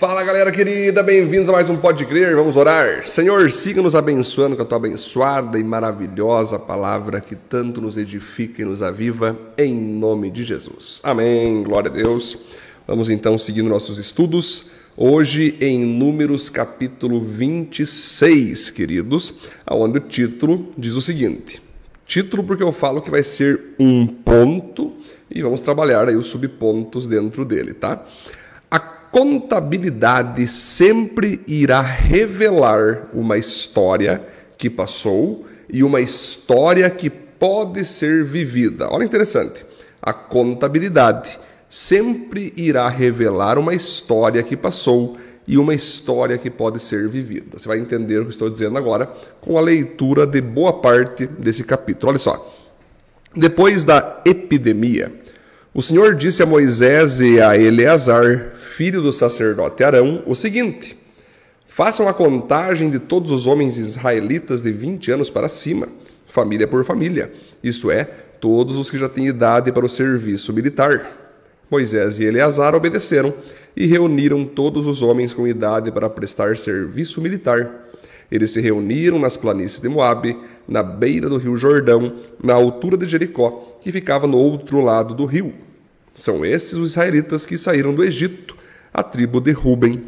Fala galera querida, bem-vindos a mais um Pode Crer, vamos orar. Senhor, siga nos abençoando com a tua abençoada e maravilhosa palavra que tanto nos edifica e nos aviva, em nome de Jesus. Amém, glória a Deus. Vamos então seguindo nossos estudos, hoje em Números capítulo 26, queridos, onde o título diz o seguinte. Título porque eu falo que vai ser um ponto e vamos trabalhar aí os subpontos dentro dele, tá? Contabilidade sempre irá revelar uma história que passou e uma história que pode ser vivida. Olha interessante. A contabilidade sempre irá revelar uma história que passou e uma história que pode ser vivida. Você vai entender o que estou dizendo agora com a leitura de boa parte desse capítulo. Olha só. Depois da epidemia, o Senhor disse a Moisés e a Eleazar, filho do sacerdote Arão, o seguinte: Façam a contagem de todos os homens israelitas de 20 anos para cima, família por família, isto é, todos os que já têm idade para o serviço militar. Moisés e Eleazar obedeceram e reuniram todos os homens com idade para prestar serviço militar. Eles se reuniram nas planícies de Moabe, na beira do rio Jordão, na altura de Jericó, que ficava no outro lado do rio. São esses os israelitas que saíram do Egito, a tribo de Ruben,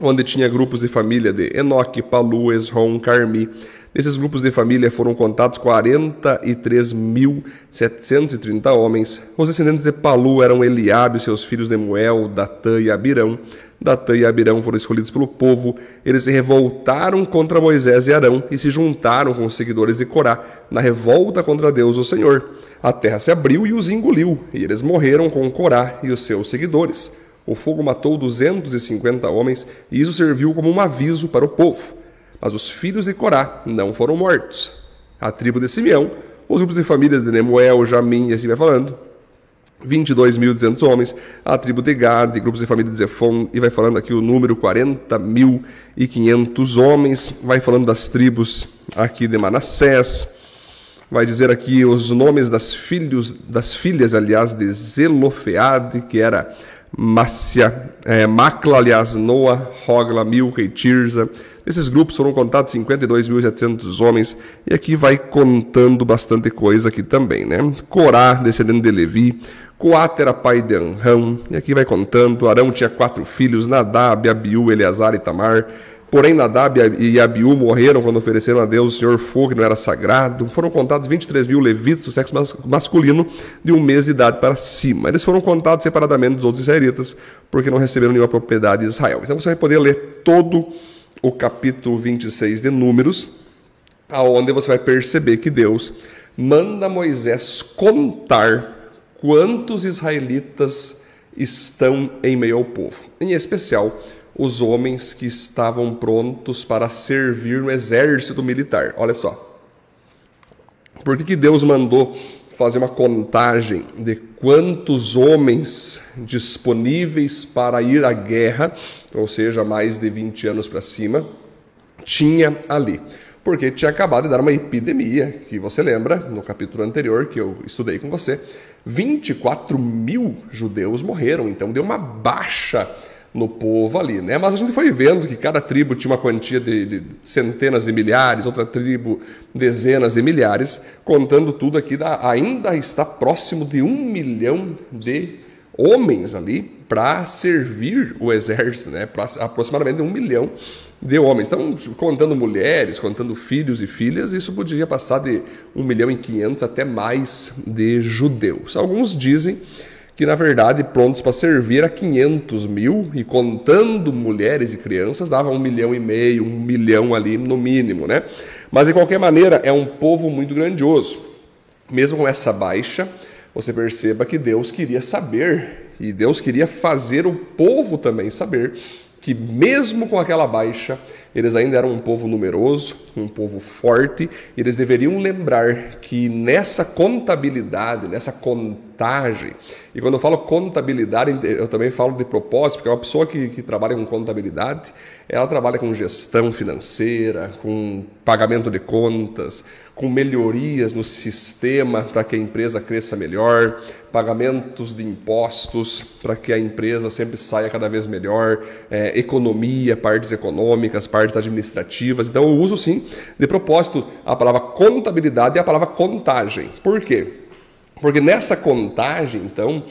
onde tinha grupos de família de Enoque, Palu, Esrom, Carmi. Nesses grupos de família foram contados 43.730 homens. Os descendentes de Palu eram Eliabe seus filhos Nemuel, Datã e Abirão. Datã e Abirão foram escolhidos pelo povo. Eles se revoltaram contra Moisés e Arão e se juntaram com os seguidores de Corá na revolta contra Deus, o Senhor. A terra se abriu e os engoliu, e eles morreram com Corá e os seus seguidores. O fogo matou 250 homens, e isso serviu como um aviso para o povo. Mas os filhos de Corá não foram mortos. A tribo de Simeão, os grupos de famílias de Nemuel, Jamim, e assim vai falando, 22.200 homens, a tribo de Gad, grupos de família de Zefon, e vai falando aqui o número 40.500 homens, vai falando das tribos aqui de Manassés, vai dizer aqui os nomes das, filhos, das filhas, aliás, de Zelofeade, que era Mácia, é, Macla, aliás, Noa, Hogla, e Tirza. Nesses grupos foram contados 52.700 homens, e aqui vai contando bastante coisa aqui também, né? Corá, descendente de Levi, Coate era pai de Anrão, e aqui vai contando, Arão tinha quatro filhos, Nadab, Abiú, Eleazar e Tamar, Porém, Nadab e Abiú morreram quando ofereceram a Deus o Senhor fogo que não era sagrado. Foram contados 23 mil levitas do sexo masculino de um mês de idade para cima. Eles foram contados separadamente dos outros israelitas, porque não receberam nenhuma propriedade de Israel. Então você vai poder ler todo o capítulo 26 de Números, aonde você vai perceber que Deus manda Moisés contar quantos israelitas estão em meio ao povo. Em especial, os homens que estavam prontos para servir no exército militar. Olha só. Por que, que Deus mandou fazer uma contagem de quantos homens disponíveis para ir à guerra, ou seja, mais de 20 anos para cima, tinha ali? Porque tinha acabado de dar uma epidemia, que você lembra, no capítulo anterior que eu estudei com você, 24 mil judeus morreram, então deu uma baixa no povo ali, né? Mas a gente foi vendo que cada tribo tinha uma quantia de, de, centenas de milhares, outra tribo dezenas de milhares, contando tudo aqui, ainda está próximo de um milhão de homens ali para servir o exército, né? Pra, aproximadamente um milhão de homens. Então, contando mulheres, contando filhos e filhas, isso poderia passar de um milhão e quinhentos até mais de judeus. Alguns dizem que na verdade prontos para servir a 500 mil e contando mulheres e crianças dava um milhão e meio, um milhão ali no mínimo, né? Mas de qualquer maneira é um povo muito grandioso. Mesmo com essa baixa, você perceba que Deus queria saber e Deus queria fazer o povo também saber que mesmo com aquela baixa, eles ainda eram um povo numeroso, um povo forte, e eles deveriam lembrar que nessa contabilidade, nessa contagem, e quando eu falo contabilidade, eu também falo de propósito, porque uma pessoa que, que trabalha com contabilidade, ela trabalha com gestão financeira, com pagamento de contas, com melhorias no sistema para que a empresa cresça melhor, pagamentos de impostos para que a empresa sempre saia cada vez melhor, é, economia, partes econômicas, partes administrativas. Então eu uso sim, de propósito, a palavra contabilidade e a palavra contagem. Por quê? Porque nessa contagem, então,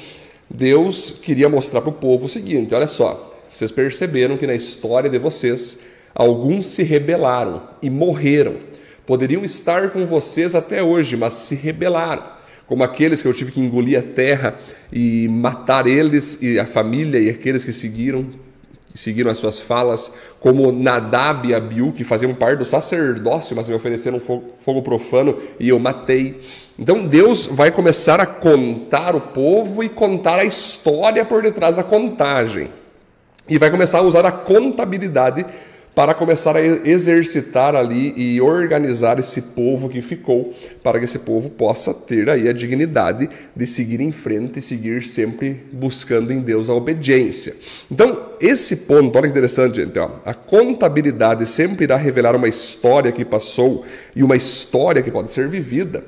Deus queria mostrar para o povo o seguinte: olha só, vocês perceberam que na história de vocês, alguns se rebelaram e morreram poderiam estar com vocês até hoje, mas se rebelaram, como aqueles que eu tive que engolir a terra e matar eles e a família e aqueles que seguiram seguiram as suas falas, como Nadab e Abiú, que faziam parte do sacerdócio, mas me ofereceram fogo, fogo profano e eu matei. Então Deus vai começar a contar o povo e contar a história por detrás da contagem. E vai começar a usar a contabilidade para começar a exercitar ali e organizar esse povo que ficou, para que esse povo possa ter aí a dignidade de seguir em frente e seguir sempre buscando em Deus a obediência. Então, esse ponto, olha que interessante, gente, ó, a contabilidade sempre irá revelar uma história que passou e uma história que pode ser vivida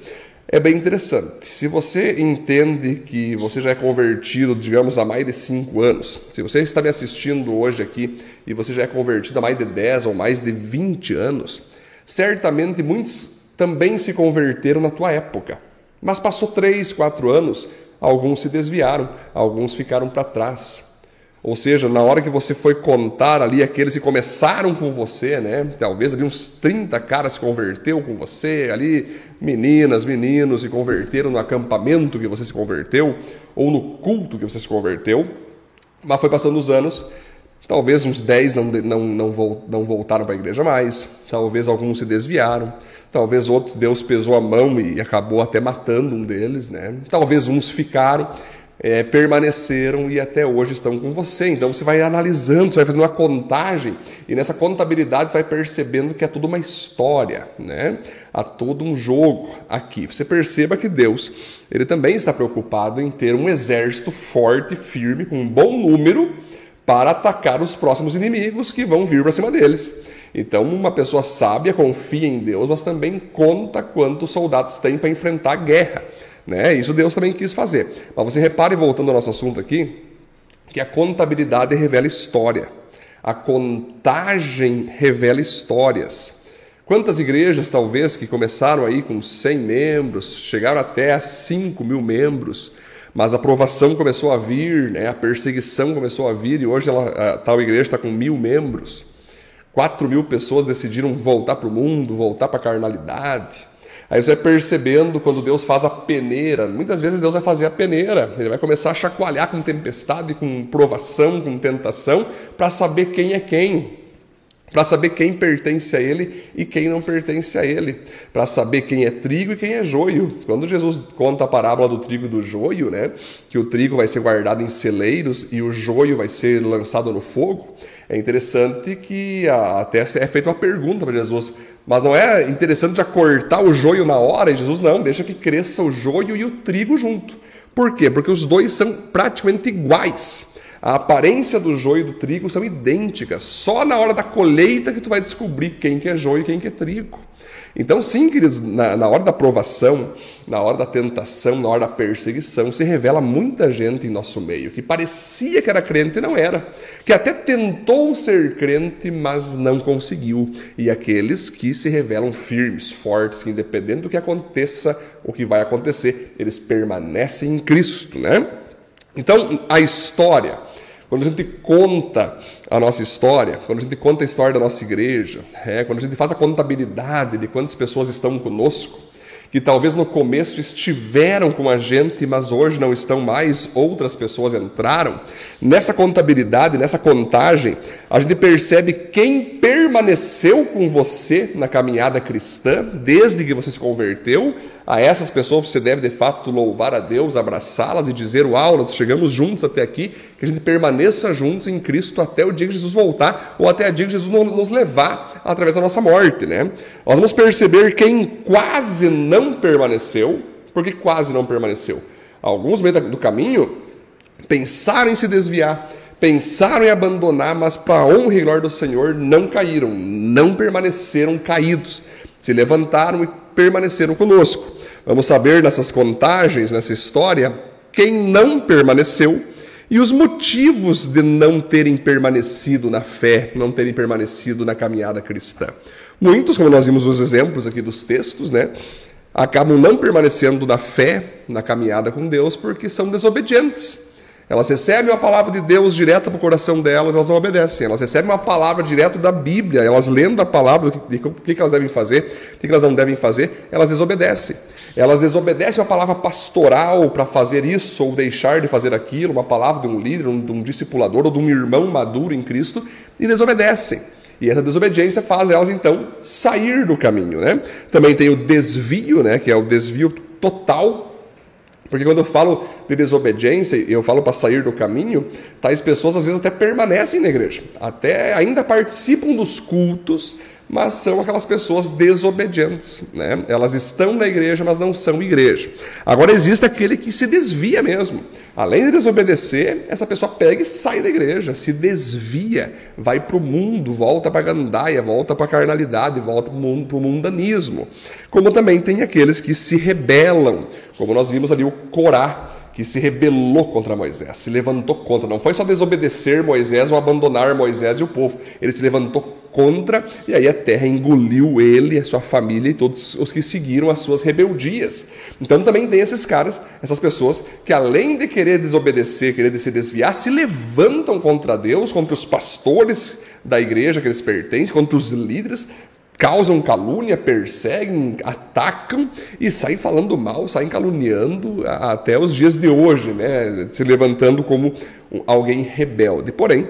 é bem interessante. Se você entende que você já é convertido, digamos, há mais de 5 anos, se você está me assistindo hoje aqui e você já é convertido há mais de 10 ou mais de 20 anos, certamente muitos também se converteram na tua época. Mas passou 3, 4 anos, alguns se desviaram, alguns ficaram para trás. Ou seja, na hora que você foi contar ali aqueles que começaram com você, né? Talvez ali uns 30 caras se converteu com você, ali meninas, meninos se converteram no acampamento que você se converteu ou no culto que você se converteu. Mas foi passando os anos, talvez uns 10 não, não, não, não voltaram para a igreja mais, talvez alguns se desviaram, talvez outros Deus pesou a mão e acabou até matando um deles, né? Talvez uns ficaram é, permaneceram e até hoje estão com você. Então você vai analisando, você vai fazendo uma contagem e nessa contabilidade vai percebendo que é tudo uma história, né? Há todo um jogo aqui. Você perceba que Deus ele também está preocupado em ter um exército forte, firme, com um bom número para atacar os próximos inimigos que vão vir para cima deles. Então, uma pessoa sábia confia em Deus, mas também conta quantos soldados tem para enfrentar a guerra. Né? Isso Deus também quis fazer. Mas você repare, voltando ao nosso assunto aqui, que a contabilidade revela história. A contagem revela histórias. Quantas igrejas, talvez, que começaram aí com 100 membros, chegaram até a 5 mil membros, mas a aprovação começou a vir, né? a perseguição começou a vir, e hoje ela, a tal igreja está com mil membros. 4 mil pessoas decidiram voltar para o mundo, voltar para a carnalidade. Aí você vai percebendo quando Deus faz a peneira. Muitas vezes Deus vai fazer a peneira. Ele vai começar a chacoalhar com tempestade, com provação, com tentação, para saber quem é quem. Para saber quem pertence a ele e quem não pertence a ele. Para saber quem é trigo e quem é joio. Quando Jesus conta a parábola do trigo e do joio, né? Que o trigo vai ser guardado em celeiros e o joio vai ser lançado no fogo. É interessante que até é feita uma pergunta para Jesus mas não é interessante já cortar o joio na hora? E Jesus não, deixa que cresça o joio e o trigo junto. Por quê? Porque os dois são praticamente iguais. A aparência do joio e do trigo são idênticas. Só na hora da colheita que tu vai descobrir quem que é joio e quem que é trigo. Então, sim, queridos, na, na, hora da provação, na hora da tentação, na hora da perseguição, se revela muita gente em nosso meio que parecia que era crente e não era, que até tentou ser crente, mas não conseguiu, e aqueles que se revelam firmes, fortes, que independente do que aconteça, o que vai acontecer, eles permanecem em Cristo, né? Então, a história quando a gente conta a nossa história, quando a gente conta a história da nossa igreja, é, quando a gente faz a contabilidade de quantas pessoas estão conosco, que talvez no começo estiveram com a gente, mas hoje não estão mais, outras pessoas entraram. Nessa contabilidade, nessa contagem, a gente percebe quem permaneceu com você na caminhada cristã, desde que você se converteu. A essas pessoas você deve de fato louvar a Deus, abraçá-las e dizer: Uau, nós chegamos juntos até aqui, que a gente permaneça juntos em Cristo até o dia que Jesus voltar, ou até o dia que Jesus nos levar através da nossa morte. Né? Nós vamos perceber quem quase não permaneceu, porque quase não permaneceu. Alguns, no meio do caminho, pensaram em se desviar pensaram em abandonar, mas para a honra e glória do Senhor não caíram, não permaneceram caídos. Se levantaram e permaneceram conosco. Vamos saber nessas contagens, nessa história, quem não permaneceu e os motivos de não terem permanecido na fé, não terem permanecido na caminhada cristã. Muitos, como nós vimos os exemplos aqui dos textos, né, acabam não permanecendo na fé, na caminhada com Deus, porque são desobedientes. Elas recebem a palavra de Deus direta para o coração delas, elas não obedecem. Elas recebem uma palavra direto da Bíblia, elas lendo a palavra, o que, que elas devem fazer, o que, que elas não devem fazer, elas desobedecem. Elas desobedecem a palavra pastoral para fazer isso ou deixar de fazer aquilo, uma palavra de um líder, de um discipulador ou de um irmão maduro em Cristo, e desobedecem. E essa desobediência faz elas então sair do caminho, né? Também tem o desvio, né, que é o desvio total porque quando eu falo de desobediência, eu falo para sair do caminho, tais pessoas às vezes até permanecem na igreja, até ainda participam dos cultos, mas são aquelas pessoas desobedientes. Né? Elas estão na igreja, mas não são igreja. Agora existe aquele que se desvia mesmo. Além de desobedecer, essa pessoa pega e sai da igreja, se desvia, vai para o mundo, volta para a gandaia, volta para a carnalidade, volta para o mundanismo. Como também tem aqueles que se rebelam, como nós vimos ali o Corá, que se rebelou contra Moisés, se levantou contra. Não foi só desobedecer Moisés ou abandonar Moisés e o povo. Ele se levantou contra, e aí a terra engoliu ele, a sua família e todos os que seguiram as suas rebeldias. Então também tem esses caras, essas pessoas, que além de querer desobedecer, querer se desviar, se levantam contra Deus, contra os pastores da igreja que eles pertencem, contra os líderes, causam calúnia, perseguem, atacam e saem falando mal, saem caluniando até os dias de hoje, né? se levantando como alguém rebelde. Porém,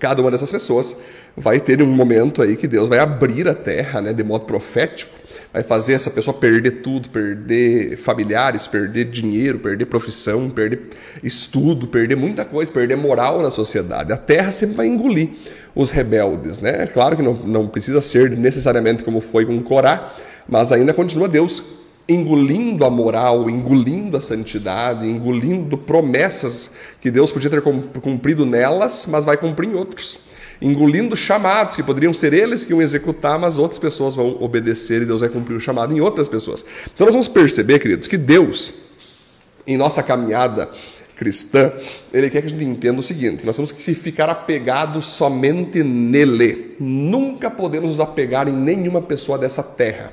cada uma dessas pessoas vai ter um momento aí que Deus vai abrir a terra, né, de modo profético, vai fazer essa pessoa perder tudo, perder familiares, perder dinheiro, perder profissão, perder estudo, perder muita coisa, perder moral na sociedade. A terra sempre vai engolir os rebeldes, né? É claro que não, não precisa ser necessariamente como foi com Corá, mas ainda continua Deus engolindo a moral, engolindo a santidade, engolindo promessas que Deus podia ter cumprido nelas, mas vai cumprir em outros engolindo chamados que poderiam ser eles que iam executar, mas outras pessoas vão obedecer e Deus vai cumprir o chamado em outras pessoas. Então nós vamos perceber, queridos, que Deus, em nossa caminhada cristã, ele quer que a gente entenda o seguinte: nós temos que ficar apegados somente nele. Nunca podemos nos apegar em nenhuma pessoa dessa terra.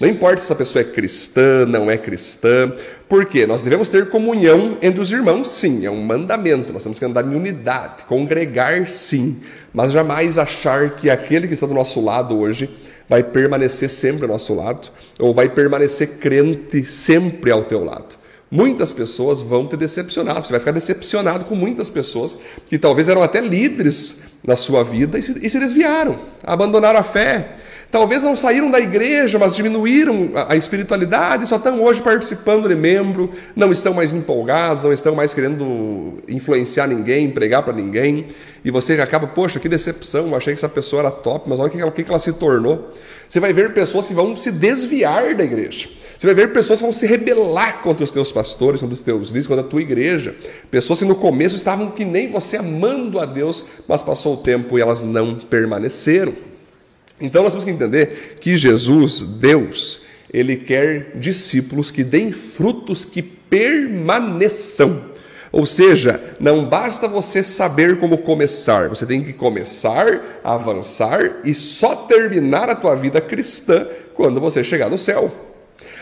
Não importa se essa pessoa é cristã, não é cristã, porque nós devemos ter comunhão entre os irmãos, sim, é um mandamento, nós temos que andar em unidade, congregar, sim, mas jamais achar que aquele que está do nosso lado hoje vai permanecer sempre ao nosso lado, ou vai permanecer crente sempre ao teu lado. Muitas pessoas vão te decepcionar, você vai ficar decepcionado com muitas pessoas que talvez eram até líderes na sua vida e se, e se desviaram, abandonaram a fé, Talvez não saíram da igreja, mas diminuíram a espiritualidade, só estão hoje participando de membro, não estão mais empolgados, não estão mais querendo influenciar ninguém, pregar para ninguém. E você acaba, poxa, que decepção, eu achei que essa pessoa era top, mas olha o que que ela se tornou. Você vai ver pessoas que vão se desviar da igreja. Você vai ver pessoas que vão se rebelar contra os teus pastores, contra os teus líderes, contra a tua igreja. Pessoas que no começo estavam que nem você amando a Deus, mas passou o tempo e elas não permaneceram. Então nós temos que entender que Jesus, Deus, ele quer discípulos que deem frutos que permaneçam. Ou seja, não basta você saber como começar, você tem que começar, avançar e só terminar a tua vida cristã quando você chegar no céu.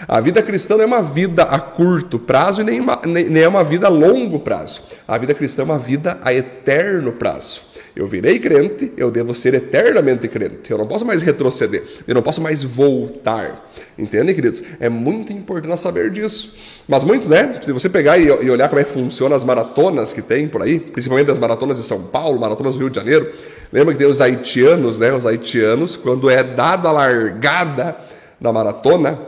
A vida cristã não é uma vida a curto prazo e nem, uma, nem é uma vida a longo prazo. A vida cristã é uma vida a eterno prazo. Eu virei crente, eu devo ser eternamente crente. Eu não posso mais retroceder, eu não posso mais voltar. Entendem, queridos? É muito importante saber disso. Mas muito, né? Se você pegar e olhar como é que funciona as maratonas que tem por aí, principalmente as maratonas de São Paulo, maratonas do Rio de Janeiro, lembra que tem os haitianos, né? Os haitianos, quando é dada a largada da maratona,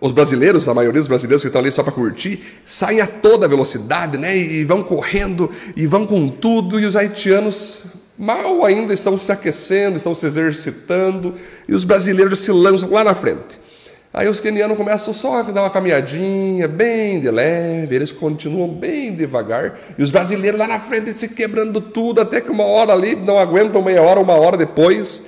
os brasileiros, a maioria dos brasileiros que estão ali só para curtir, saem a toda velocidade, né? E vão correndo e vão com tudo, e os haitianos mal ainda estão se aquecendo, estão se exercitando, e os brasileiros se lançam lá na frente. Aí os quenianos começam só a dar uma caminhadinha, bem de leve, eles continuam bem devagar, e os brasileiros lá na frente se quebrando tudo, até que uma hora ali, não aguentam meia hora, uma hora depois,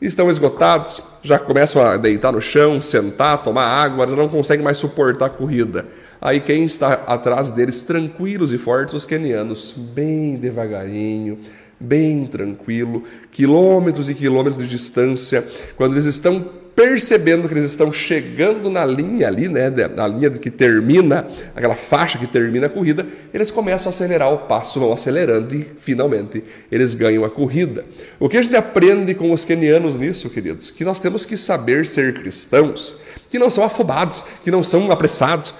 estão esgotados, já começam a deitar no chão, sentar, tomar água, já não conseguem mais suportar a corrida. Aí quem está atrás deles, tranquilos e fortes, os quenianos, bem devagarinho, bem tranquilo, quilômetros e quilômetros de distância, quando eles estão percebendo que eles estão chegando na linha ali, né, na linha que termina, aquela faixa que termina a corrida, eles começam a acelerar o passo, vão acelerando e finalmente eles ganham a corrida. O que a gente aprende com os kenianos nisso, queridos? Que nós temos que saber ser cristãos, que não são afobados, que não são apressados,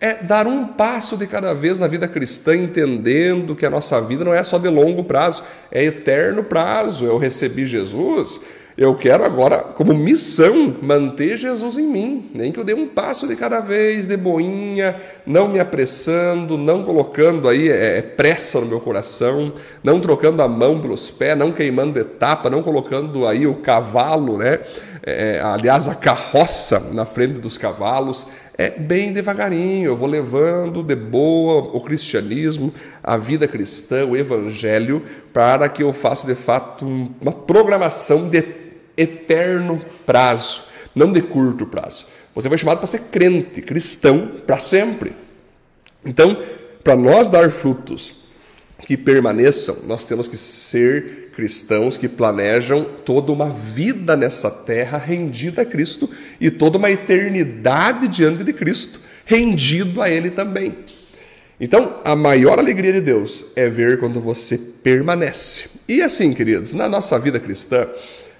é dar um passo de cada vez na vida cristã, entendendo que a nossa vida não é só de longo prazo, é eterno prazo. Eu recebi Jesus, eu quero agora, como missão, manter Jesus em mim. Nem que eu dê um passo de cada vez, de boinha, não me apressando, não colocando aí é, é pressa no meu coração, não trocando a mão pelos pés, não queimando etapa, não colocando aí o cavalo, né? É, aliás, a carroça na frente dos cavalos. É bem devagarinho, eu vou levando de boa o cristianismo, a vida cristã, o evangelho, para que eu faça de fato uma programação de eterno prazo, não de curto prazo. Você foi chamado para ser crente, cristão, para sempre. Então, para nós dar frutos que permaneçam, nós temos que ser cristãos que planejam toda uma vida nessa terra rendida a Cristo e toda uma eternidade diante de Cristo, rendido a Ele também. Então, a maior alegria de Deus é ver quando você permanece. E assim, queridos, na nossa vida cristã,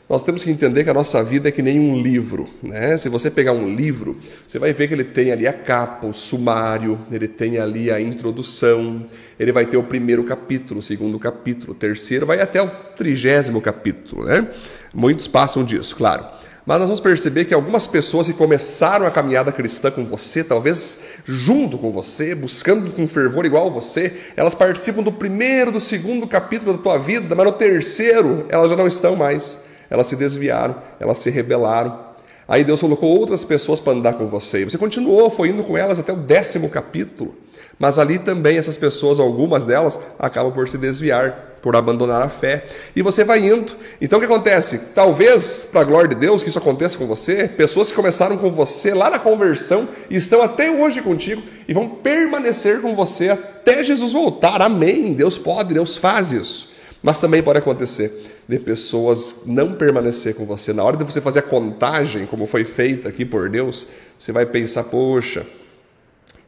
nós temos que entender que a nossa vida é que nem um livro. Né? Se você pegar um livro, você vai ver que ele tem ali a capa, o sumário, ele tem ali a introdução, ele vai ter o primeiro capítulo, o segundo capítulo, o terceiro, vai até o trigésimo capítulo. Né? Muitos passam disso, claro. Mas nós vamos perceber que algumas pessoas que começaram a caminhada cristã com você, talvez junto com você, buscando com fervor igual você, elas participam do primeiro, do segundo capítulo da tua vida, mas no terceiro elas já não estão mais elas se desviaram, elas se rebelaram. Aí Deus colocou outras pessoas para andar com você. Você continuou, foi indo com elas até o décimo capítulo. Mas ali também essas pessoas, algumas delas, acabam por se desviar, por abandonar a fé. E você vai indo. Então o que acontece? Talvez, para a glória de Deus, que isso aconteça com você, pessoas que começaram com você lá na conversão e estão até hoje contigo e vão permanecer com você até Jesus voltar. Amém. Deus pode, Deus faz isso. Mas também pode acontecer de pessoas não permanecer com você. Na hora de você fazer a contagem, como foi feita aqui por Deus, você vai pensar: poxa,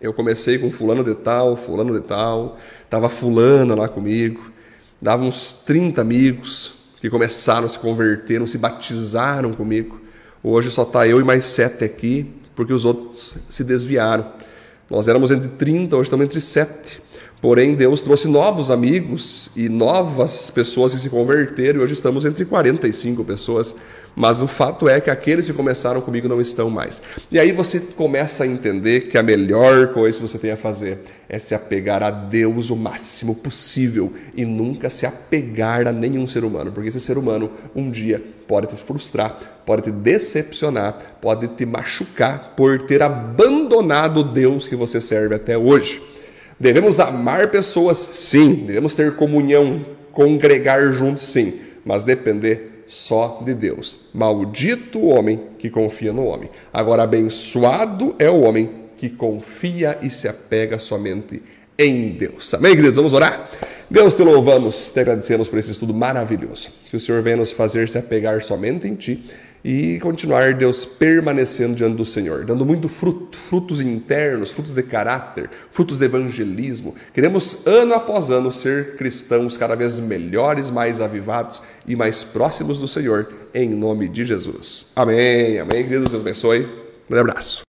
eu comecei com fulano de tal, fulano de tal, estava fulana lá comigo, dava uns 30 amigos que começaram a se converter, se batizaram comigo. Hoje só está eu e mais sete aqui, porque os outros se desviaram. Nós éramos entre 30, hoje estamos entre sete. Porém, Deus trouxe novos amigos e novas pessoas que se converteram, e hoje estamos entre 45 pessoas. Mas o fato é que aqueles que começaram comigo não estão mais. E aí você começa a entender que a melhor coisa que você tem a fazer é se apegar a Deus o máximo possível e nunca se apegar a nenhum ser humano, porque esse ser humano um dia pode te frustrar, pode te decepcionar, pode te machucar por ter abandonado o Deus que você serve até hoje. Devemos amar pessoas, sim. Devemos ter comunhão, congregar juntos, sim. Mas depender só de Deus. Maldito o homem que confia no homem. Agora, abençoado é o homem que confia e se apega somente em Deus. Amém, queridos? Vamos orar? Deus, te louvamos, te agradecemos por esse estudo maravilhoso. Que o Senhor venha nos fazer se apegar somente em Ti e continuar, Deus, permanecendo diante do Senhor, dando muito fruto, frutos internos, frutos de caráter, frutos de evangelismo. Queremos, ano após ano, ser cristãos cada vez melhores, mais avivados e mais próximos do Senhor, em nome de Jesus. Amém, amém, Deus abençoe. Um abraço.